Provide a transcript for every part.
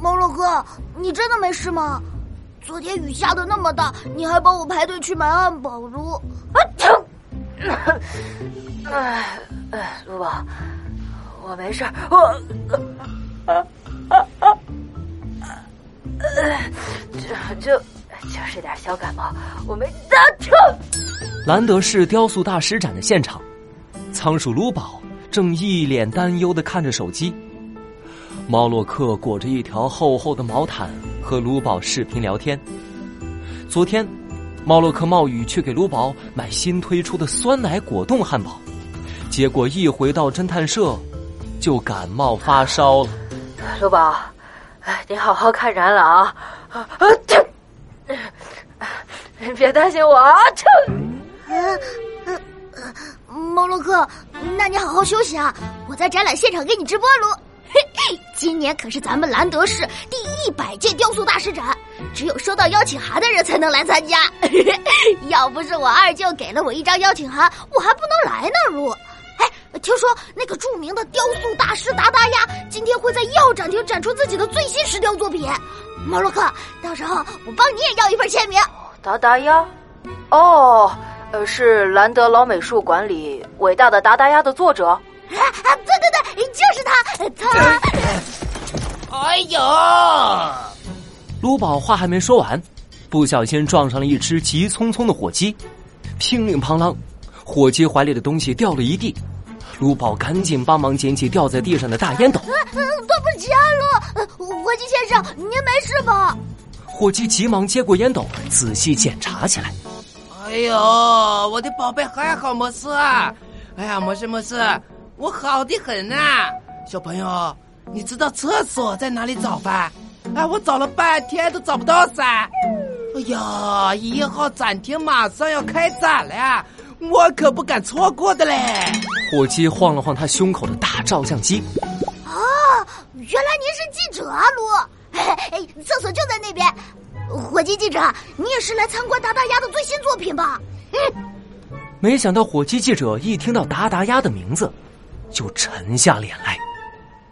毛洛哥，你真的没事吗？昨天雨下的那么大，你还帮我排队去买汉堡如啊！哎哎，卢宝，我没事，我啊啊啊啊！就就就是点小感冒，我没打车。兰德市雕塑大师展的现场，仓鼠卢宝正一脸担忧的看着手机。猫洛克裹着一条厚厚的毛毯和卢宝视频聊天。昨天，猫洛克冒雨去给卢宝买新推出的酸奶果冻汉堡，结果一回到侦探社，就感冒发烧了。卢宝，哎，你好好看展览啊！啊啊！别担心我啊！猫洛克，那你好好休息啊！我在展览现场给你直播喽。今年可是咱们兰德市第一百届雕塑大师展，只有收到邀请函的人才能来参加。要不是我二舅给了我一张邀请函，我还不能来呢。如，哎，听说那个著名的雕塑大师达达鸭今天会在药展厅展出自己的最新石雕作品。毛洛克，到时候我帮你也要一份签名。达达鸭，哦，呃，是兰德老美术馆里伟大的达达鸭的作者。啊啊！对对对，就是他，他。哎呦！卢宝话还没说完，不小心撞上了一只急匆匆的火鸡，乒铃乓啷，火鸡怀里的东西掉了一地。卢宝赶紧帮忙捡起掉在地上的大烟斗。嗯，对不起啊，卢，火鸡先生，您没事吧？火鸡急忙接过烟斗，仔细检查起来。哎呦，我的宝贝还好没事啊！哎呀，没事没事。我好的很呐，小朋友，你知道厕所在哪里找吧？哎，我找了半天都找不到噻。哎呀，一号展厅马上要开展了呀，我可不敢错过的嘞。火鸡晃了晃他胸口的大照相机。哦，原来您是记者啊，卢。哎，厕所就在那边。火鸡记者，你也是来参观达达鸭的最新作品吧？嗯。没想到火鸡记者一听到达达鸭的名字。就沉下脸来。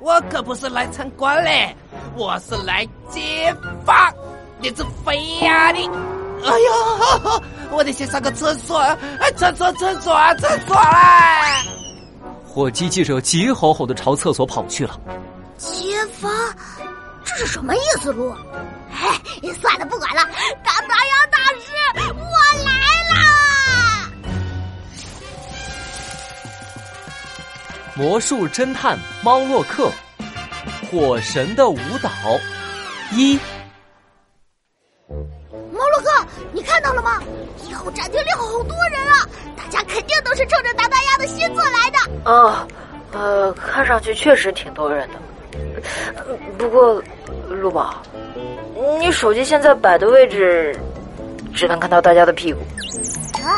我可不是来参观嘞，我是来揭发你这肥呀你！哎呦，我得先上个厕所，厕所厕所厕所啦！火鸡记者急吼吼的朝厕所跑去了。揭发，这是什么意思，路？哎，算了，不管了，达达呀大师，魔术侦探猫洛克，火神的舞蹈一。猫洛克，你看到了吗？以后展厅里好多人啊！大家肯定都是冲着达达鸭的新作来的。哦，呃，看上去确实挺多人的。不过，陆宝，你手机现在摆的位置，只能看到大家的屁股。啊。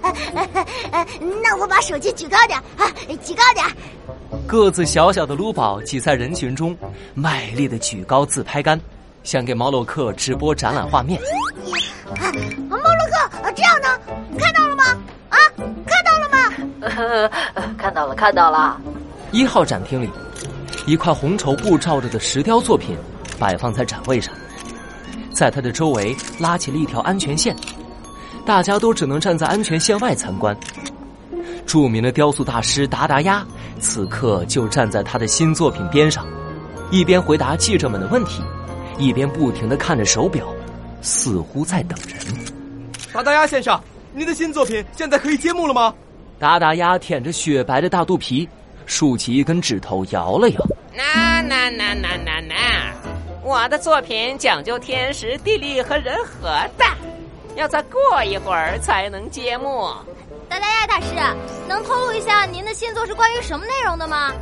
那我把手机举高点啊，举高点。个子小小的卢宝挤在人群中，卖力的举高自拍杆，想给毛洛克直播展览画面。毛洛克，这样呢？看到了吗？啊，看到了吗？看到了，看到了。一号展厅里，一块红绸布罩着的石雕作品摆放在展位上，在它的周围拉起了一条安全线。大家都只能站在安全线外参观。著名的雕塑大师达达鸭此刻就站在他的新作品边上，一边回答记者们的问题，一边不停的看着手表，似乎在等人。达达鸭先生，您的新作品现在可以揭幕了吗？达达鸭舔着雪白的大肚皮，竖起一根指头摇了摇。那那那那那那，我的作品讲究天时地利和人和的。要再过一会儿才能揭幕。达达鸭大师，能透露一下您的新作是关于什么内容的吗？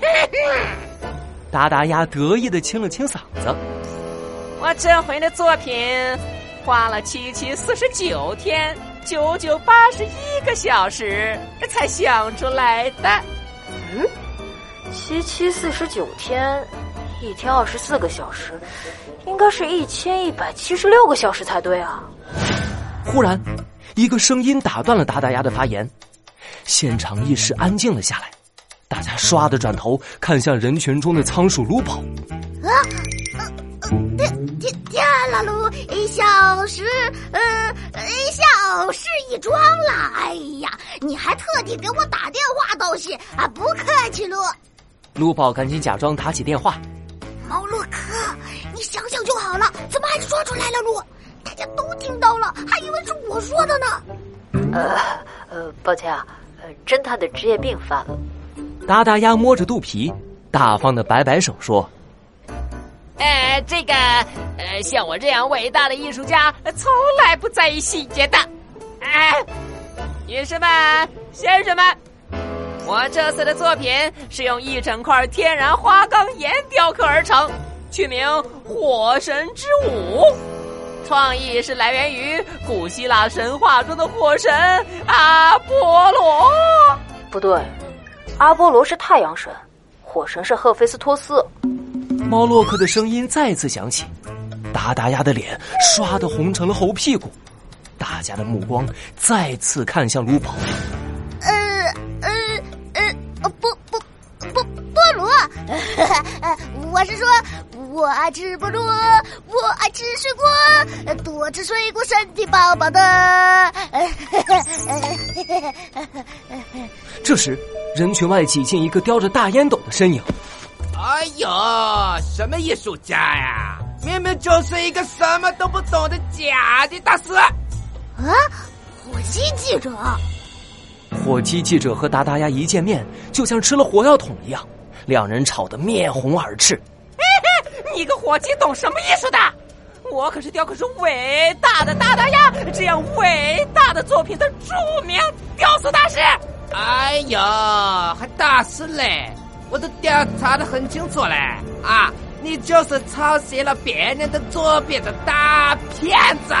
达达鸭得意的清了清嗓子。我这回的作品花了七七四十九天，九九八十一个小时才想出来的。嗯，七七四十九天，一天二十四个小时，应该是一千一百七十六个小时才对啊。忽然，一个声音打断了达达鸭的发言，现场一时安静了下来。大家唰的转头看向人群中的仓鼠卢宝。啊，天天天啦噜，小时呃小事一桩啦。哎呀，你还特地给我打电话道谢啊，不客气喽。卢宝赶紧假装打起电话。猫洛克，你想想就好了，怎么还说出来了？路，大家都听到了，还以为是我说的呢。呃呃，抱歉啊，呃，侦探的职业病犯了。达达鸭摸着肚皮，大方的摆摆手说：“呃，这个，呃，像我这样伟大的艺术家，从来不在意细节的。哎，女士们、先生们，我这次的作品是用一整块天然花岗岩雕刻而成，取名《火神之舞》。创意是来源于古希腊神话中的火神阿波罗。不对。”阿波罗是太阳神，火神是赫菲斯托斯。猫洛克的声音再次响起，达达鸭的脸刷的红成了猴屁股。大家的目光再次看向卢宝。我爱吃菠萝，我爱吃水果，多吃水果身体棒棒的。这时。人群外挤进一个叼着大烟斗的身影。哎呦，什么艺术家呀？明明就是一个什么都不懂的假的大师。啊，火鸡记者。火鸡记者和达达鸭一见面，就像吃了火药桶一样，两人吵得面红耳赤。你个伙计懂什么艺术的？我可是雕刻出伟大的大大鸭这样伟大的作品的著名雕塑大师。哎呦，还大师嘞！我都调查的很清楚嘞啊！你就是抄袭了别人的作品的大骗子！